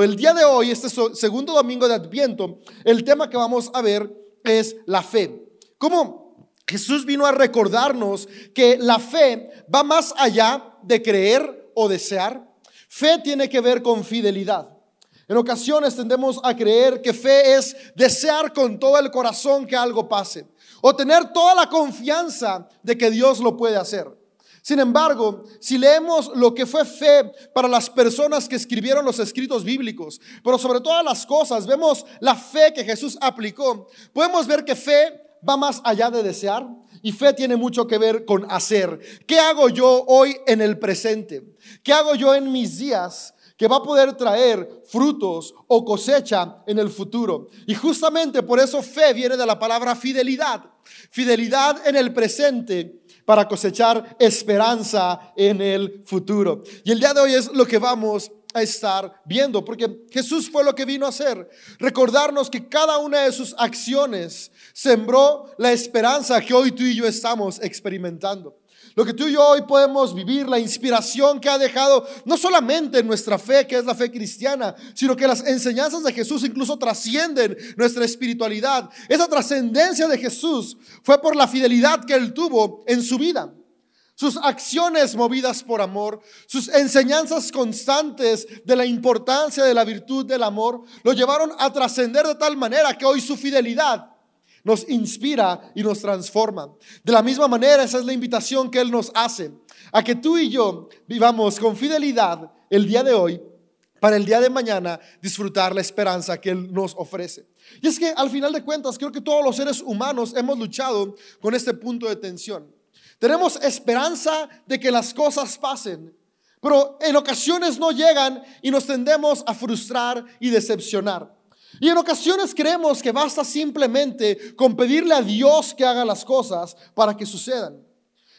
El día de hoy, este segundo domingo de Adviento, el tema que vamos a ver es la fe. ¿Cómo Jesús vino a recordarnos que la fe va más allá de creer o desear? Fe tiene que ver con fidelidad. En ocasiones tendemos a creer que fe es desear con todo el corazón que algo pase o tener toda la confianza de que Dios lo puede hacer. Sin embargo, si leemos lo que fue fe para las personas que escribieron los escritos bíblicos, pero sobre todas las cosas, vemos la fe que Jesús aplicó, podemos ver que fe va más allá de desear y fe tiene mucho que ver con hacer. ¿Qué hago yo hoy en el presente? ¿Qué hago yo en mis días? que va a poder traer frutos o cosecha en el futuro. Y justamente por eso fe viene de la palabra fidelidad. Fidelidad en el presente para cosechar esperanza en el futuro. Y el día de hoy es lo que vamos a estar viendo, porque Jesús fue lo que vino a hacer, recordarnos que cada una de sus acciones sembró la esperanza que hoy tú y yo estamos experimentando. Lo que tú y yo hoy podemos vivir, la inspiración que ha dejado no solamente nuestra fe, que es la fe cristiana, sino que las enseñanzas de Jesús incluso trascienden nuestra espiritualidad. Esa trascendencia de Jesús fue por la fidelidad que él tuvo en su vida. Sus acciones movidas por amor, sus enseñanzas constantes de la importancia de la virtud del amor, lo llevaron a trascender de tal manera que hoy su fidelidad nos inspira y nos transforma. De la misma manera, esa es la invitación que Él nos hace, a que tú y yo vivamos con fidelidad el día de hoy para el día de mañana disfrutar la esperanza que Él nos ofrece. Y es que al final de cuentas, creo que todos los seres humanos hemos luchado con este punto de tensión. Tenemos esperanza de que las cosas pasen, pero en ocasiones no llegan y nos tendemos a frustrar y decepcionar. Y en ocasiones creemos que basta simplemente con pedirle a Dios que haga las cosas para que sucedan.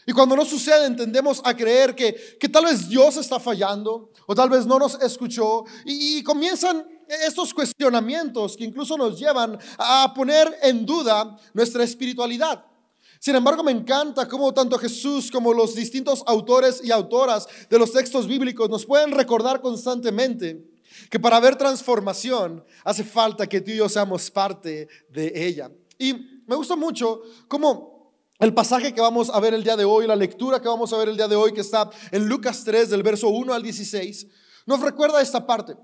Y cuando no suceden, tendemos a creer que, que tal vez Dios está fallando o tal vez no nos escuchó. Y, y comienzan estos cuestionamientos que incluso nos llevan a poner en duda nuestra espiritualidad. Sin embargo, me encanta cómo tanto Jesús como los distintos autores y autoras de los textos bíblicos nos pueden recordar constantemente que para ver transformación hace falta que tú y yo seamos parte de ella. Y me gusta mucho cómo el pasaje que vamos a ver el día de hoy, la lectura que vamos a ver el día de hoy, que está en Lucas 3 del verso 1 al 16, nos recuerda esta parte.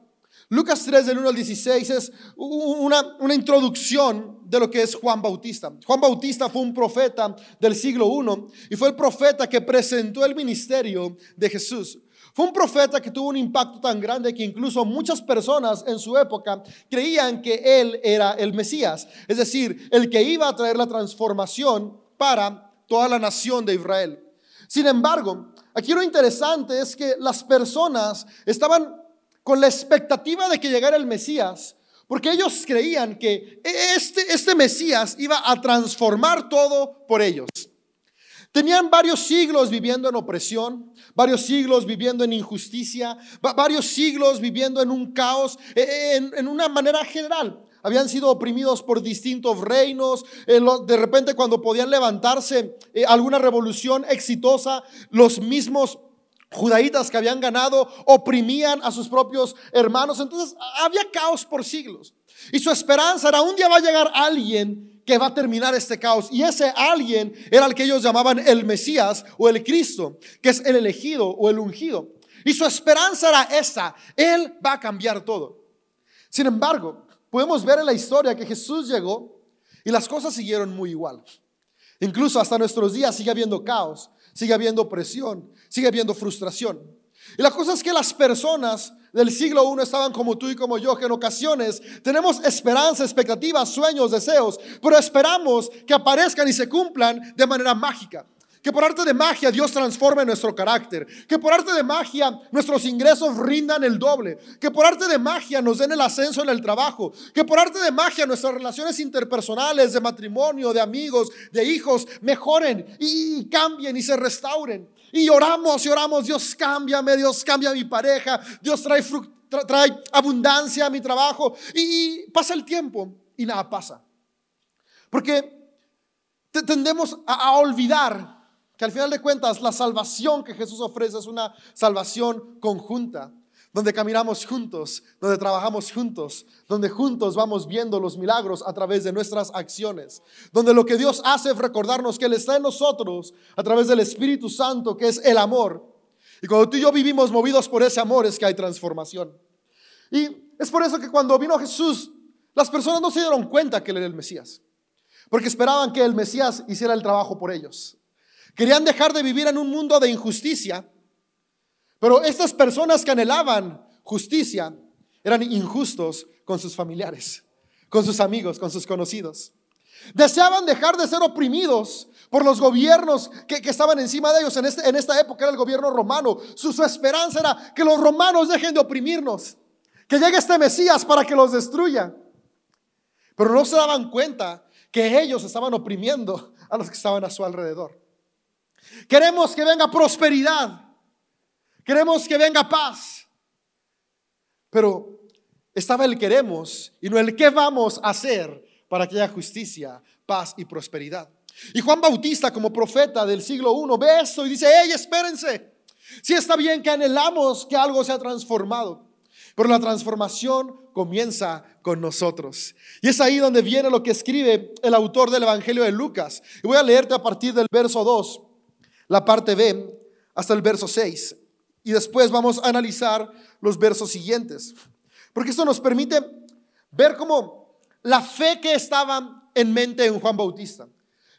Lucas 3 del 1 al 16 es una, una, introducción de lo que es Juan Bautista. Juan Bautista fue un profeta del siglo I y fue el profeta que presentó el ministerio de Jesús. Fue un profeta que tuvo un impacto tan grande que incluso muchas personas en su época creían que él era el Mesías, es decir, el que iba a traer la transformación para toda la nación de Israel. Sin embargo, aquí lo interesante es que las personas estaban con la expectativa de que llegara el Mesías, porque ellos creían que este, este Mesías iba a transformar todo por ellos. Tenían varios siglos viviendo en opresión, varios siglos viviendo en injusticia, varios siglos viviendo en un caos, e, e, en, una manera general. Habían sido oprimidos por distintos reinos. Eh, de repente cuando podían levantarse eh, alguna revolución exitosa, los mismos judaítas que habían ganado oprimían a sus propios hermanos. Entonces había caos por siglos. Y su esperanza era un día va a llegar alguien que va a terminar este caos. Y ese alguien era el que ellos llamaban el Mesías o el Cristo, que es el elegido o el ungido. Y su esperanza era esa, Él va a cambiar todo. Sin embargo, podemos ver en la historia que Jesús llegó y las cosas siguieron muy igual. Incluso hasta nuestros días sigue habiendo caos, sigue habiendo presión, sigue habiendo frustración. Y la cosa es que las personas del siglo I estaban como tú y como yo, que en ocasiones tenemos esperanza, expectativas, sueños, deseos, pero esperamos que aparezcan y se cumplan de manera mágica. Que por arte de magia Dios transforme nuestro carácter. Que por arte de magia nuestros ingresos rindan el doble. Que por arte de magia nos den el ascenso en el trabajo. Que por arte de magia nuestras relaciones interpersonales, de matrimonio, de amigos, de hijos, mejoren y cambien y se restauren. Y oramos y oramos, Dios cámbiame, Dios cambia mi pareja, Dios trae, trae abundancia a mi trabajo. Y, pasa el tiempo y nada pasa. Porque tendemos a olvidar que al final de cuentas la salvación que Jesús ofrece es una salvación conjunta donde caminamos juntos, donde trabajamos juntos, donde juntos vamos viendo los milagros a través de nuestras acciones, donde lo que Dios hace es recordarnos que Él está en nosotros a través del Espíritu Santo, que es el amor. Y cuando tú y yo vivimos movidos por ese amor es que hay transformación. Y es por eso que cuando vino Jesús, las personas no se dieron cuenta que Él era el Mesías, porque esperaban que el Mesías hiciera el trabajo por ellos. Querían dejar de vivir en un mundo de injusticia pero estas personas que anhelaban justicia eran injustos con sus familiares, con sus amigos, con sus conocidos. Deseaban dejar de ser oprimidos por los gobiernos que, estaban encima de ellos. En, este, en, esta época era el gobierno romano. Su, su esperanza era que los romanos dejen de oprimirnos, que llegue este Mesías para que los destruya. Pero no se daban cuenta que ellos estaban oprimiendo a los que estaban a su alrededor. Queremos que venga prosperidad. Queremos que venga paz. Pero estaba el queremos y no el qué vamos a hacer para que haya justicia, paz y prosperidad. Y Juan Bautista como profeta del siglo I ve esto y dice, hey, espérense. Sí está bien que anhelamos que algo sea transformado, pero la transformación comienza con nosotros. Y es ahí donde viene lo que escribe el autor del Evangelio de Lucas. Y voy a leerte a partir del verso 2, la parte B, hasta el verso 6. Y después vamos a analizar los versos siguientes. Porque esto nos permite ver cómo la fe que estaba en mente en Juan Bautista,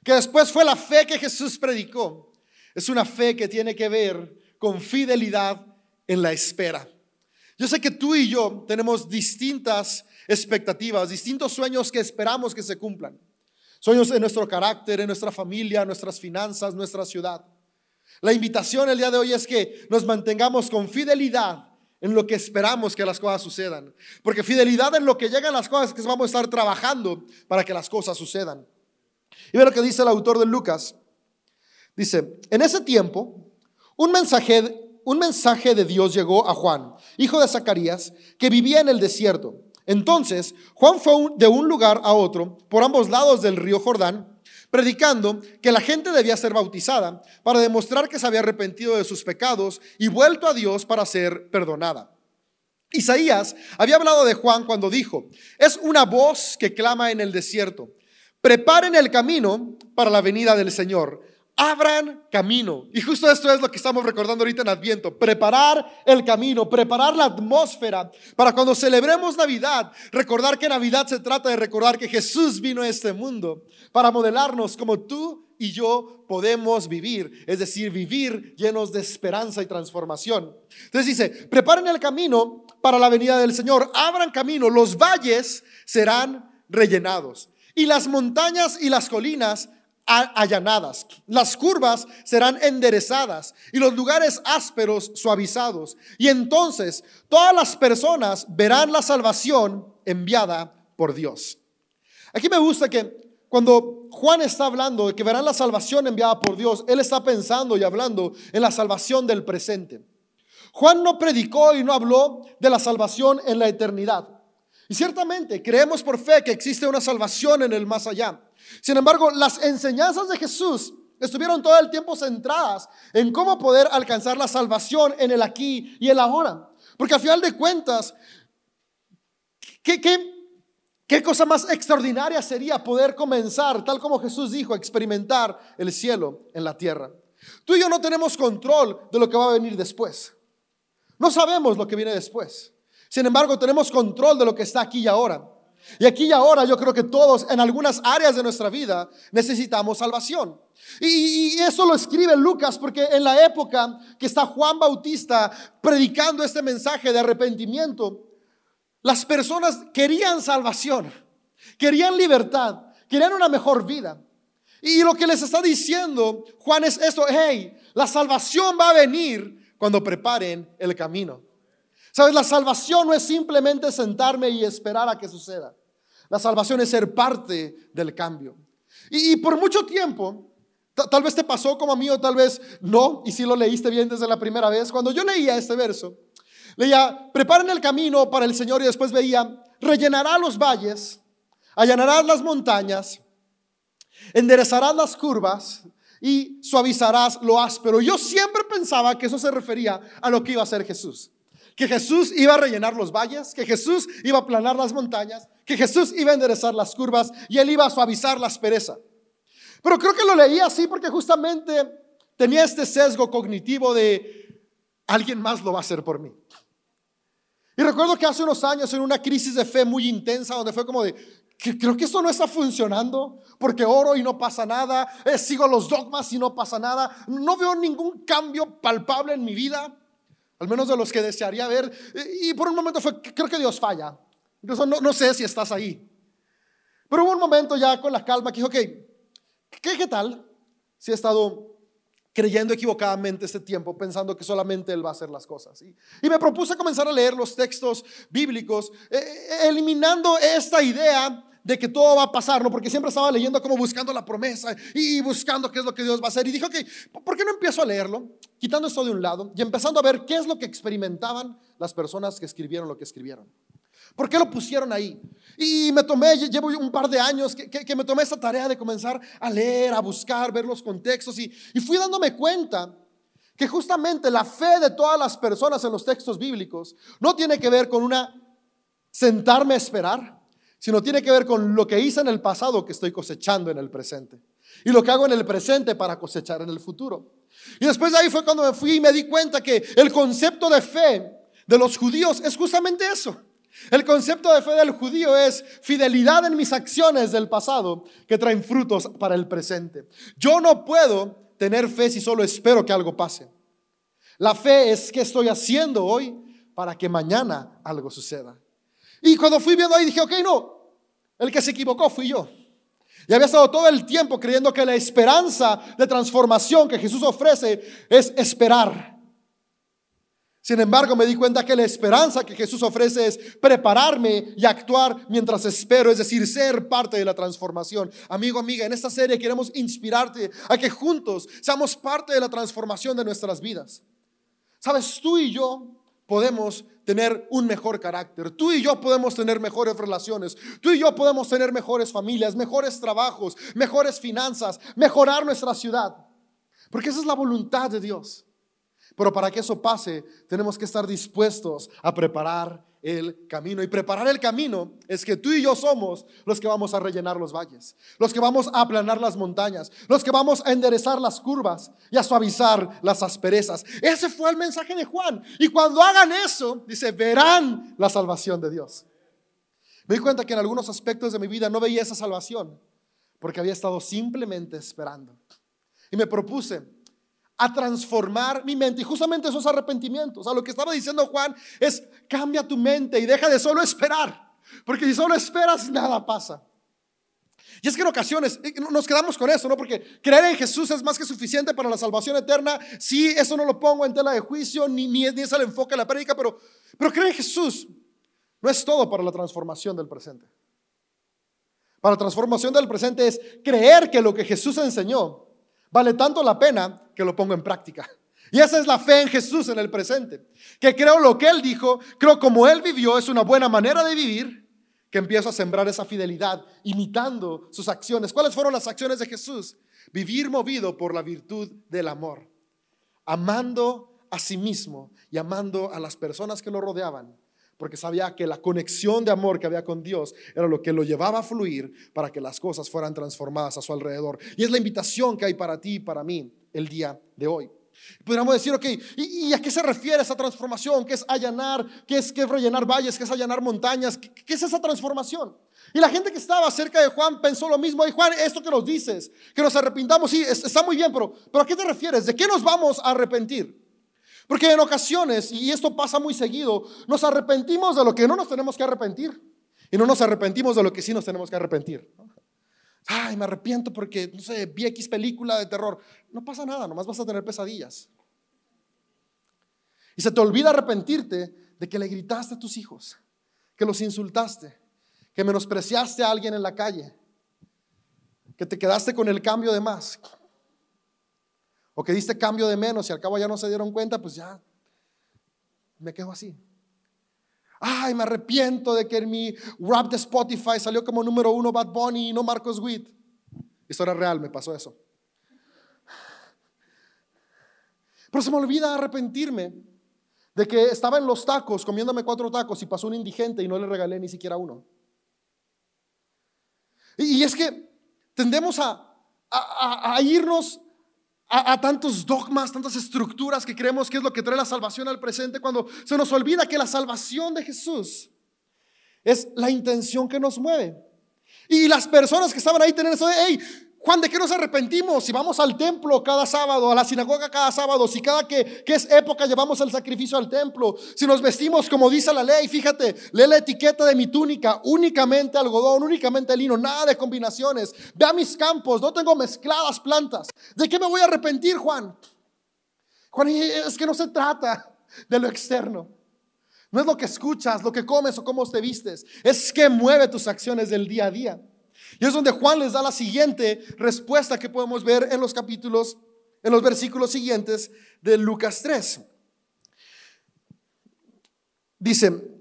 que después fue la fe que Jesús predicó, es una fe que tiene que ver con fidelidad en la espera. Yo sé que tú y yo tenemos distintas expectativas, distintos sueños que esperamos que se cumplan. Sueños en nuestro carácter, en nuestra familia, nuestras finanzas, nuestra ciudad. La invitación el día de hoy es que nos mantengamos con fidelidad en lo que esperamos que las cosas sucedan. Porque fidelidad en lo que llegan las cosas que vamos a estar trabajando para que las cosas sucedan. Y ve lo que dice el autor de Lucas. Dice, en ese tiempo, un mensaje, un mensaje de Dios llegó a Juan, hijo de Zacarías, que vivía en el desierto. Entonces, Juan fue de un lugar a otro, por ambos lados del río Jordán, predicando que la gente debía ser bautizada para demostrar que se había arrepentido de sus pecados y vuelto a Dios para ser perdonada. Isaías había hablado de Juan cuando dijo, es una voz que clama en el desierto, preparen el camino para la venida del Señor abran camino. Y justo esto es lo que estamos recordando ahorita en Adviento, preparar el camino, preparar la atmósfera para cuando celebremos Navidad, recordar que Navidad se trata de recordar que Jesús vino a este mundo para modelarnos como tú y yo podemos vivir, es decir, vivir llenos de esperanza y transformación. Entonces dice, preparen el camino para la venida del Señor, abran camino, los valles serán rellenados y las montañas y las colinas allanadas. Las curvas serán enderezadas y los lugares ásperos suavizados. Y entonces todas las personas verán la salvación enviada por Dios. Aquí me gusta que cuando Juan está hablando de que verán la salvación enviada por Dios, él está pensando y hablando en la salvación del presente. Juan no predicó y no habló de la salvación en la eternidad. Y ciertamente creemos por fe que existe una salvación en el más allá. Sin embargo, las enseñanzas de Jesús estuvieron todo el tiempo centradas en cómo poder alcanzar la salvación en el aquí y el ahora. Porque a final de cuentas, ¿qué, qué cosa más extraordinaria sería poder comenzar, tal como Jesús dijo, a experimentar el cielo en la tierra? Tú y yo no tenemos control de lo que va a venir después. No sabemos lo que viene después. Sin embargo, tenemos control de lo que está aquí y ahora. Y aquí y ahora yo creo que todos en algunas áreas de nuestra vida necesitamos salvación. Y, eso lo escribe Lucas porque en la época que está Juan Bautista predicando este mensaje de arrepentimiento, las personas querían salvación, querían libertad, querían una mejor vida. Y lo que les está diciendo Juan es esto, hey, la salvación va a venir cuando preparen el camino. Sabes, la salvación no es simplemente sentarme y esperar a que suceda. La salvación es ser parte del cambio. Y, por mucho tiempo, tal vez te pasó como a mí o tal vez no, y si lo leíste bien desde la primera vez, cuando yo leía este verso, leía, preparen el camino para el Señor y después veía, rellenará los valles, allanarás las montañas, enderezarás las curvas y suavizarás lo áspero. Yo siempre pensaba que eso se refería a lo que iba a hacer Jesús que Jesús iba a rellenar los valles, que Jesús iba a aplanar las montañas, que Jesús iba a enderezar las curvas y él iba a suavizar la aspereza. Pero creo que lo leía así porque justamente tenía este sesgo cognitivo de alguien más lo va a hacer por mí. Y recuerdo que hace unos años en una crisis de fe muy intensa donde fue como de, creo que esto no está funcionando porque oro y no pasa nada, eh, sigo los dogmas y no pasa nada, no veo ningún cambio palpable en mi vida, al menos de los que desearía ver. Y por un momento fue, creo que Dios falla. Incluso no, no sé si estás ahí. Pero hubo un momento ya con la calma que dijo, ok, ¿qué, qué tal si he estado creyendo equivocadamente este tiempo, pensando que solamente Él va a hacer las cosas. Y, me propuse comenzar a leer los textos bíblicos, eh, eliminando esta idea de que todo va a pasar, ¿no? Porque siempre estaba leyendo como buscando la promesa y buscando qué es lo que Dios va a hacer. Y dije, ok, ¿por qué no empiezo a leerlo? Quitando esto de un lado y empezando a ver qué es lo que experimentaban las personas que escribieron lo que escribieron. ¿Por qué lo pusieron ahí? Y me tomé, llevo un par de años que, me tomé esa tarea de comenzar a leer, a buscar, ver los contextos y, y fui dándome cuenta que justamente la fe de todas las personas en los textos bíblicos no tiene que ver con una sentarme a esperar, sino tiene que ver con lo que hice en el pasado que estoy cosechando en el presente y lo que hago en el presente para cosechar en el futuro. Y después de ahí fue cuando me fui y me di cuenta que el concepto de fe de los judíos es justamente eso. El concepto de fe del judío es fidelidad en mis acciones del pasado que traen frutos para el presente. Yo no puedo tener fe si solo espero que algo pase. La fe es que estoy haciendo hoy para que mañana algo suceda. Y cuando fui viendo ahí dije, ok, no, el que se equivocó fui yo. Y había estado todo el tiempo creyendo que la esperanza de transformación que Jesús ofrece es esperar sin embargo, me di cuenta que la esperanza que Jesús ofrece es prepararme y actuar mientras espero, es decir, ser parte de la transformación. Amigo, amiga, en esta serie queremos inspirarte a que juntos seamos parte de la transformación de nuestras vidas. Sabes, tú y yo podemos tener un mejor carácter. Tú y yo podemos tener mejores relaciones. Tú y yo podemos tener mejores familias, mejores trabajos, mejores finanzas, mejorar nuestra ciudad. Porque esa es la voluntad de Dios. Pero para que eso pase, tenemos que estar dispuestos a preparar el camino. Y preparar el camino es que tú y yo somos los que vamos a rellenar los valles, los que vamos a aplanar las montañas, los que vamos a enderezar las curvas y a suavizar las asperezas. Ese fue el mensaje de Juan. Y cuando hagan eso, dice, verán la salvación de Dios. Me di cuenta que en algunos aspectos de mi vida no veía esa salvación porque había estado simplemente esperando. Y me propuse a transformar mi mente. Y justamente esos arrepentimientos. O sea, lo que estaba diciendo Juan es cambia tu mente y deja de solo esperar. Porque si solo esperas, nada pasa. Y es que en ocasiones eh, nos quedamos con eso, ¿no? Porque creer en Jesús es más que suficiente para la salvación eterna. Sí, eso no lo pongo en tela de juicio, ni, ni, es el enfoque de la prédica, pero, pero creer en Jesús no es todo para la transformación del presente. Para la transformación del presente es creer que lo que Jesús enseñó Vale tanto la pena que lo pongo en práctica. Y esa es la fe en Jesús en el presente. Que creo lo que Él dijo, creo como Él vivió, es una buena manera de vivir, que empiezo a sembrar esa fidelidad imitando sus acciones. ¿Cuáles fueron las acciones de Jesús? Vivir movido por la virtud del amor, amando a sí mismo y amando a las personas que lo rodeaban porque sabía que la conexión de amor que había con Dios era lo que lo llevaba a fluir para que las cosas fueran transformadas a su alrededor. Y es la invitación que hay para ti y para mí el día de hoy. Podríamos decir, ok, ¿y, a qué se refiere esa transformación? ¿Qué es allanar? ¿Qué es, qué rellenar valles? ¿Qué es allanar montañas? ¿Qué, es esa transformación? Y la gente que estaba cerca de Juan pensó lo mismo. Y Juan, esto que nos dices, que nos arrepintamos, sí, está muy bien, pero, pero ¿a qué te refieres? ¿De qué nos vamos a arrepentir? Porque en ocasiones, y esto pasa muy seguido, nos arrepentimos de lo que no nos tenemos que arrepentir. Y no nos arrepentimos de lo que sí nos tenemos que arrepentir. Ay, me arrepiento porque, no sé, vi X película de terror. No pasa nada, nomás vas a tener pesadillas. Y se te olvida arrepentirte de que le gritaste a tus hijos, que los insultaste, que menospreciaste a alguien en la calle, que te quedaste con el cambio de más, o que diste cambio de menos y al cabo ya no se dieron cuenta, pues ya me quedo así. Ay, me arrepiento de que en mi rap de Spotify salió como número uno Bad Bunny y no Marcos Witt. Historia real, me pasó eso. Pero se me olvida arrepentirme de que estaba en los tacos comiéndome cuatro tacos y pasó un indigente y no le regalé ni siquiera uno. Y, es que tendemos a, a, irnos a, tantos dogmas, tantas estructuras que creemos que es lo que trae la salvación al presente, cuando se nos olvida que la salvación de Jesús es la intención que nos mueve. Y las personas que estaban ahí tenían eso de, Juan, ¿de qué nos arrepentimos? Si vamos al templo cada sábado, a la sinagoga cada sábado, si cada que, que, es época llevamos el sacrificio al templo, si nos vestimos como dice la ley, fíjate, lee la etiqueta de mi túnica, únicamente algodón, únicamente lino, nada de combinaciones. Ve a mis campos, no tengo mezcladas plantas. ¿De qué me voy a arrepentir, Juan? Juan, es que no se trata de lo externo. No es lo que escuchas, lo que comes o cómo te vistes, es que mueve tus acciones del día a día. Y es donde Juan les da la siguiente respuesta que podemos ver en los capítulos, en los versículos siguientes de Lucas 3. Dice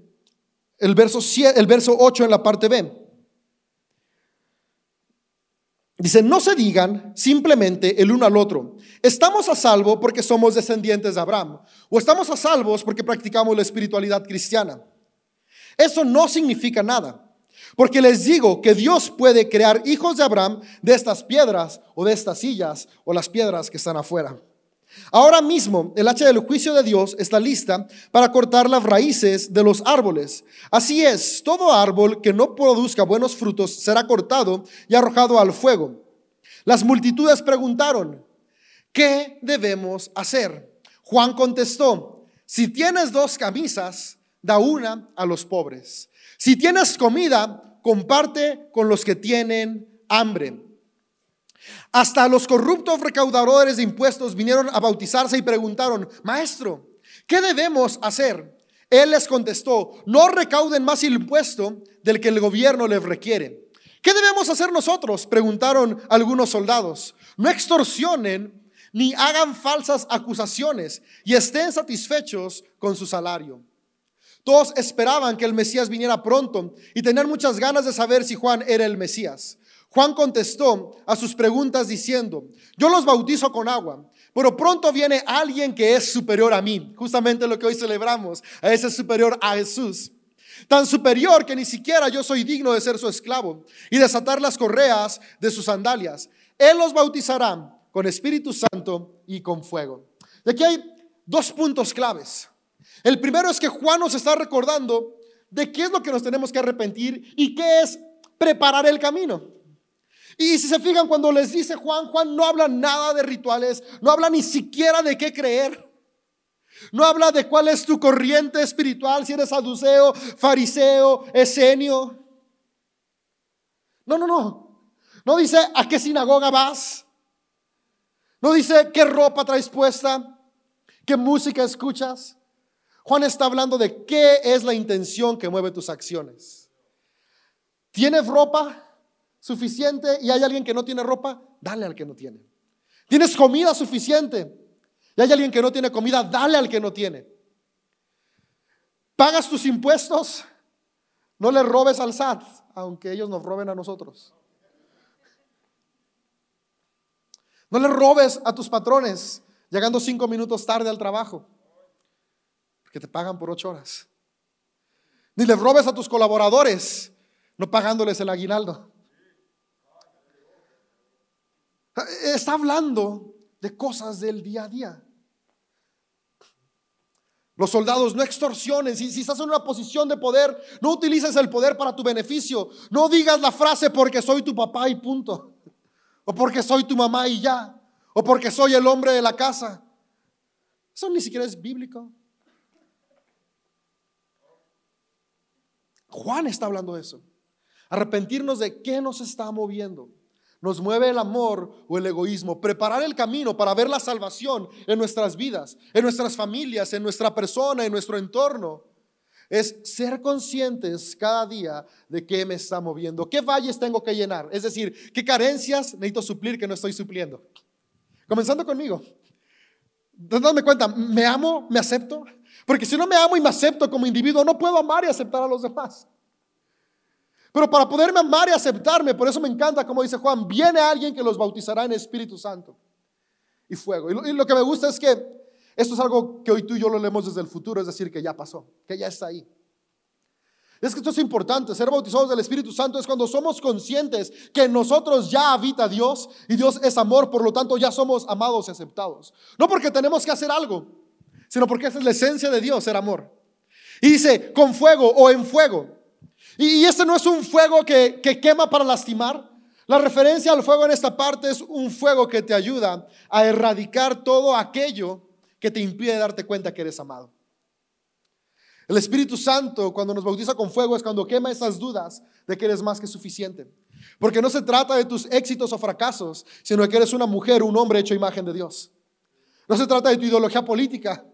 el verso, el verso 8 en la parte B. Dice, no se digan simplemente el uno al otro, estamos a salvo porque somos descendientes de Abraham, o estamos a salvos porque practicamos la espiritualidad cristiana. Eso no significa nada. Porque les digo que Dios puede crear hijos de Abraham de estas piedras o de estas sillas o las piedras que están afuera. Ahora mismo el hacha del juicio de Dios está lista para cortar las raíces de los árboles. Así es, todo árbol que no produzca buenos frutos será cortado y arrojado al fuego. Las multitudes preguntaron, ¿qué debemos hacer? Juan contestó, si tienes dos camisas, da una a los pobres. Si tienes comida, comparte con los que tienen hambre. Hasta los corruptos recaudadores de impuestos vinieron a bautizarse y preguntaron, Maestro, ¿qué debemos hacer? Él les contestó, no recauden más impuesto del que el gobierno les requiere. ¿Qué debemos hacer nosotros? Preguntaron algunos soldados. No extorsionen ni hagan falsas acusaciones y estén satisfechos con su salario. Todos esperaban que el Mesías viniera pronto y tenían muchas ganas de saber si Juan era el Mesías. Juan contestó a sus preguntas diciendo, yo los bautizo con agua, pero pronto viene alguien que es superior a mí, justamente lo que hoy celebramos, a ese superior a Jesús. Tan superior que ni siquiera yo soy digno de ser su esclavo y desatar las correas de sus sandalias. Él los bautizará con Espíritu Santo y con fuego. De aquí hay dos puntos claves. El primero es que Juan nos está recordando de qué es lo que nos tenemos que arrepentir y qué es preparar el camino. Y si se fijan, cuando les dice Juan, Juan no habla nada de rituales, no habla ni siquiera de qué creer. No habla de cuál es tu corriente espiritual, si eres saduceo, fariseo, esenio. No, no, no. No dice a qué sinagoga vas. No dice qué ropa traes puesta, qué música escuchas. Juan está hablando de qué es la intención que mueve tus acciones. ¿Tienes ropa suficiente y hay alguien que no tiene ropa? Dale al que no tiene. ¿Tienes comida suficiente y hay alguien que no tiene comida? Dale al que no tiene. ¿Pagas tus impuestos? No le robes al SAT, aunque ellos nos roben a nosotros. No le robes a tus patrones llegando cinco minutos tarde al trabajo que te pagan por ocho horas. Ni le robes a tus colaboradores no pagándoles el aguinaldo. Está hablando de cosas del día a día. Los soldados no extorsionen. Si, si, estás en una posición de poder, no utilices el poder para tu beneficio. No digas la frase porque soy tu papá y punto. O porque soy tu mamá y ya. O porque soy el hombre de la casa. Eso ni siquiera es bíblico. Juan está hablando de eso. Arrepentirnos de qué nos está moviendo. Nos mueve el amor o el egoísmo. Preparar el camino para ver la salvación en nuestras vidas, en nuestras familias, en nuestra persona, en nuestro entorno. Es ser conscientes cada día de qué me está moviendo, qué valles tengo que llenar. Es decir, qué carencias necesito suplir que no estoy supliendo. Comenzando conmigo. Dándome cuenta, ¿me amo? ¿Me acepto? Porque si no me amo y me acepto como individuo, no puedo amar y aceptar a los demás. Pero para poderme amar y aceptarme, por eso me encanta, como dice Juan, viene alguien que los bautizará en Espíritu Santo y fuego. Y lo, que me gusta es que Esto es algo que hoy tú y yo lo leemos desde el futuro, es decir, que ya pasó, que ya está ahí. Es que esto es importante, ser bautizados del Espíritu Santo es cuando somos conscientes que en nosotros ya habita Dios y Dios es amor, por lo tanto ya somos amados y aceptados. No porque tenemos que hacer algo, sino porque esa es la esencia de Dios, ser amor. Y dice, con fuego o en fuego. Y, este no es un fuego que, que quema para lastimar. La referencia al fuego en esta parte es un fuego que te ayuda a erradicar todo aquello que te impide darte cuenta que eres amado. El Espíritu Santo, cuando nos bautiza con fuego, es cuando quema esas dudas de que eres más que suficiente. Porque no se trata de tus éxitos o fracasos, sino de que eres una mujer, un hombre hecho imagen de Dios. No se trata de tu ideología política,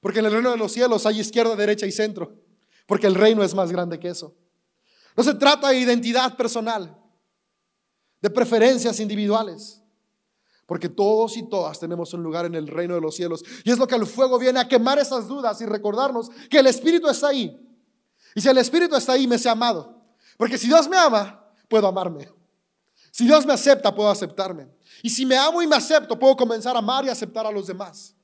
porque en el reino de los cielos hay izquierda, derecha y centro, porque el reino es más grande que eso. No se trata de identidad personal, de preferencias individuales. Porque todos y todas tenemos un lugar en el reino de los cielos. Y es lo que el fuego viene a quemar esas dudas y recordarnos que el Espíritu está ahí. Y si el Espíritu está ahí, me sea amado. Porque si Dios me ama, puedo amarme. Si Dios me acepta, puedo aceptarme. Y si me amo y me acepto, puedo comenzar a amar y aceptar a los demás.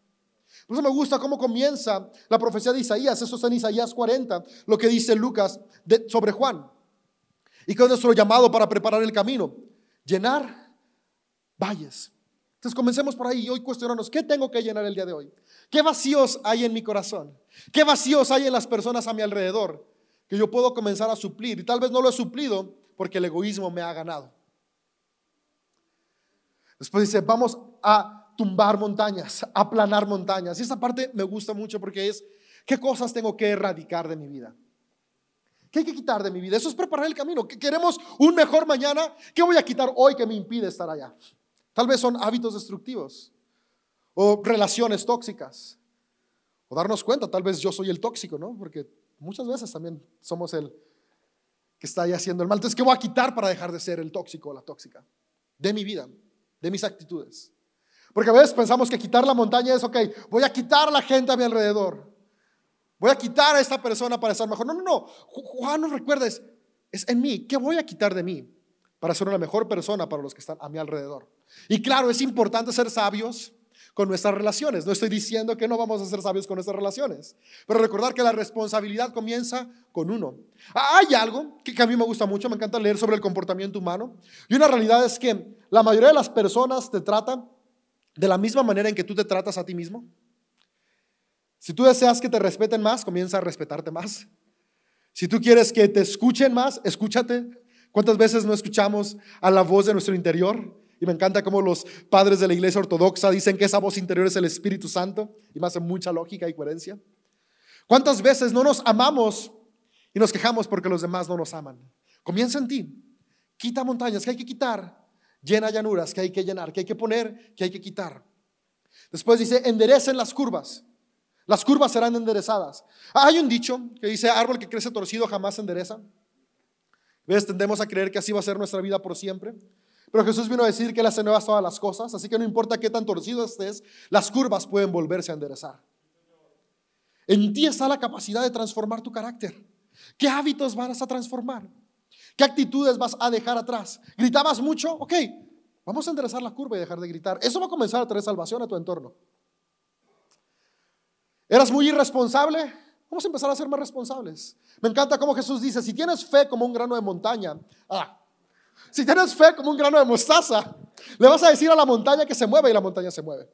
Por eso me gusta cómo comienza la profecía de Isaías. Eso está en Isaías 40, lo que dice Lucas sobre Juan. Y que es nuestro llamado para preparar el camino. Llenar valles. Entonces comencemos por ahí y hoy cuestionarnos, ¿qué tengo que llenar el día de hoy? ¿Qué vacíos hay en mi corazón? ¿Qué vacíos hay en las personas a mi alrededor que yo puedo comenzar a suplir? Y tal vez no lo he suplido porque el egoísmo me ha ganado. Después dice, vamos a tumbar montañas, aplanar montañas. Y esa parte me gusta mucho porque es, ¿qué cosas tengo que erradicar de mi vida? ¿Qué hay que quitar de mi vida? Eso es preparar el camino. ¿Queremos un mejor mañana? ¿Qué voy a quitar hoy que me impide estar allá? Tal vez son hábitos destructivos o relaciones tóxicas. O darnos cuenta, tal vez yo soy el tóxico, ¿no? Porque muchas veces también somos el que está ahí haciendo el mal. Entonces, ¿qué voy a quitar para dejar de ser el tóxico o la tóxica? De mi vida, de mis actitudes. Porque a veces pensamos que quitar la montaña es, ok, voy a quitar la gente a mi alrededor. Voy a quitar a esta persona para estar mejor. No, no, no. Juan nos recuerda, es, es en mí. ¿Qué voy a quitar de mí para ser una mejor persona para los que están a mi alrededor? Y claro, es importante ser sabios con nuestras relaciones. No estoy diciendo que no vamos a ser sabios con nuestras relaciones, pero recordar que la responsabilidad comienza con uno. Hay algo que, a mí me gusta mucho, me encanta leer sobre el comportamiento humano. Y una realidad es que la mayoría de las personas te tratan de la misma manera en que tú te tratas a ti mismo. Si tú deseas que te respeten más, comienza a respetarte más. Si tú quieres que te escuchen más, escúchate. ¿Cuántas veces no escuchamos a la voz de nuestro interior? Y me encanta cómo los padres de la iglesia ortodoxa dicen que esa voz interior es el Espíritu Santo y me hace mucha lógica y coherencia. ¿Cuántas veces no nos amamos y nos quejamos porque los demás no nos aman? Comienza en ti. Quita montañas que hay que quitar. Llena llanuras que hay que llenar, que hay que poner, que hay que quitar. Después dice, enderecen las curvas. Las curvas serán enderezadas. Hay un dicho que dice, árbol que crece torcido jamás se endereza. ¿Ves? Tendemos a creer que así va a ser nuestra vida por siempre. Pero Jesús vino a decir que Él hace nuevas todas las cosas, así que no importa qué tan torcido estés, las curvas pueden volverse a enderezar. En ti está la capacidad de transformar tu carácter. ¿Qué hábitos vas a transformar? ¿Qué actitudes vas a dejar atrás? ¿Gritabas mucho? Ok, vamos a enderezar la curva y dejar de gritar. Eso va a comenzar a traer salvación a tu entorno. ¿Eras muy irresponsable? Vamos a empezar a ser más responsables. Me encanta cómo Jesús dice, si tienes fe como un grano de montaña, ah, si tienes fe como un grano de mostaza, le vas a decir a la montaña que se mueve y la montaña se mueve.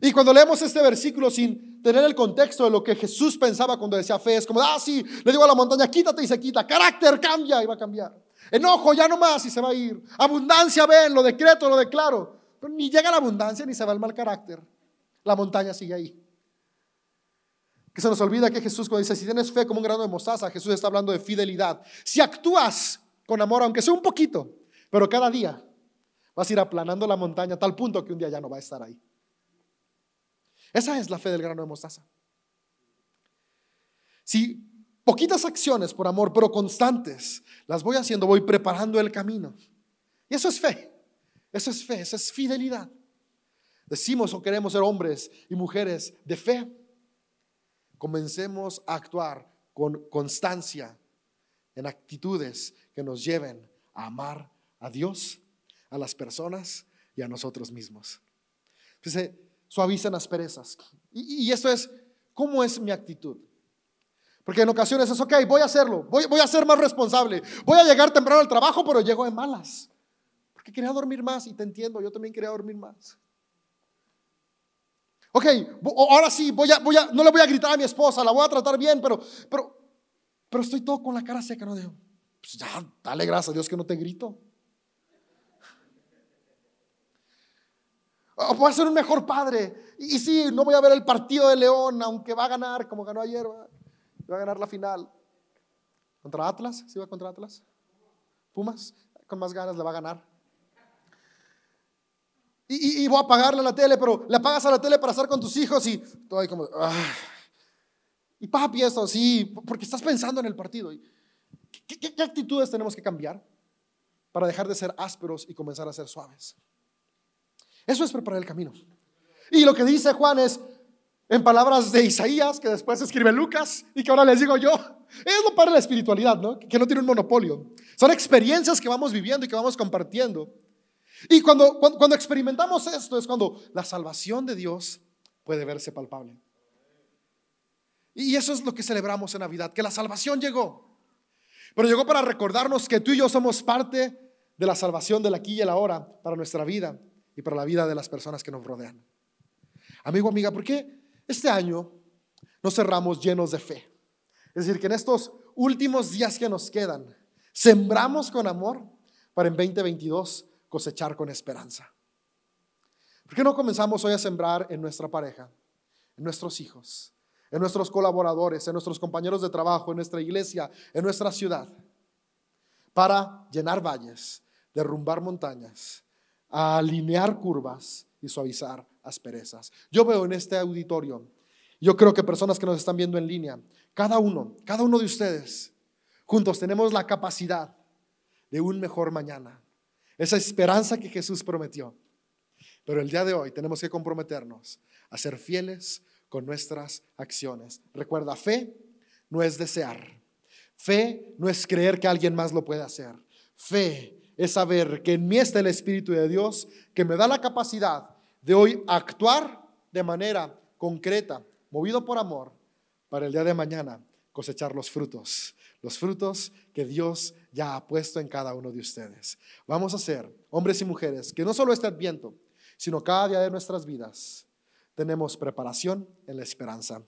Y cuando leemos este versículo sin tener el contexto de lo que Jesús pensaba cuando decía fe, es como, ah, sí, le digo a la montaña, quítate y se quita, carácter cambia y va a cambiar. Enojo ya no más y se va a ir. Abundancia ven, lo decreto, lo declaro. Pero ni llega la abundancia ni se va el mal carácter. La montaña sigue ahí. Que se nos olvida que Jesús cuando dice, si tienes fe como un grano de mostaza, Jesús está hablando de fidelidad. Si actúas con amor, aunque sea un poquito, pero cada día vas a ir aplanando la montaña a tal punto que un día ya no va a estar ahí. Esa es la fe del grano de mostaza. Si poquitas acciones por amor, pero constantes, las voy haciendo, voy preparando el camino. Y eso es fe. Eso es fe, eso es fidelidad. Decimos o queremos ser hombres y mujeres de fe. Comencemos a actuar con constancia en actitudes que nos lleven a amar a Dios, a las personas y a nosotros mismos. Entonces, suavicen asperezas. Y, y esto es, ¿cómo es mi actitud? Porque en ocasiones es, ok, voy a hacerlo, voy, voy a ser más responsable, voy a llegar temprano al trabajo, pero llego de malas. Porque quería dormir más y te entiendo, yo también quería dormir más. Ok, ahora sí, voy a, voy a, no le voy a gritar a mi esposa, la voy a tratar bien, pero, pero, pero estoy todo con la cara seca, no digo, pues ya, dale gracias a Dios que no te grito. O voy a ser un mejor padre. Y, y sí, no voy a ver el partido de León, aunque va a ganar como ganó ayer. Va a ganar la final. ¿Contra Atlas? ¿Sí va contra Atlas? ¿Pumas? Con más ganas le va a ganar. Y, voy a pagarle a la tele, pero le pagas a la tele para estar con tus hijos y todo ahí como... Y papi, eso sí, porque estás pensando en el partido. ¿Qué, qué actitudes tenemos que cambiar para dejar de ser ásperos y comenzar a ser suaves? Eso es preparar el camino. Y lo que dice Juan es, en palabras de Isaías, que después escribe Lucas y que ahora les digo yo, es lo para la espiritualidad, ¿no? Que no tiene un monopolio. Son experiencias que vamos viviendo y que vamos compartiendo. Y cuando, cuando, experimentamos esto es cuando la salvación de Dios puede verse palpable. Y eso es lo que celebramos en Navidad, que la salvación llegó. Pero llegó para recordarnos que tú y yo somos parte de la salvación del aquí y el ahora para nuestra vida y para la vida de las personas que nos rodean. Amigo, amiga, ¿por qué este año nos cerramos llenos de fe. Es decir, que en estos últimos días que nos quedan, sembramos con amor para en 2022 cosechar con esperanza. ¿Por qué no comenzamos hoy a sembrar en nuestra pareja, en nuestros hijos, en nuestros colaboradores, en nuestros compañeros de trabajo, en nuestra iglesia, en nuestra ciudad, para llenar valles, derrumbar montañas, alinear curvas y suavizar asperezas. Yo veo en este auditorio, yo creo que personas que nos están viendo en línea, cada uno, cada uno de ustedes, juntos tenemos la capacidad de un mejor mañana. Esa esperanza que Jesús prometió. Pero el día de hoy tenemos que comprometernos a ser fieles con nuestras acciones. Recuerda, fe no es desear. Fe no es creer que alguien más lo puede hacer. Fe es saber que en mí está el Espíritu de Dios que me da la capacidad de hoy actuar de manera concreta, movido por amor, para el día de mañana cosechar los frutos, los frutos que Dios ya ha puesto en cada uno de ustedes. Vamos a ser hombres y mujeres que no solo este adviento, sino cada día de nuestras vidas tenemos preparación en la esperanza.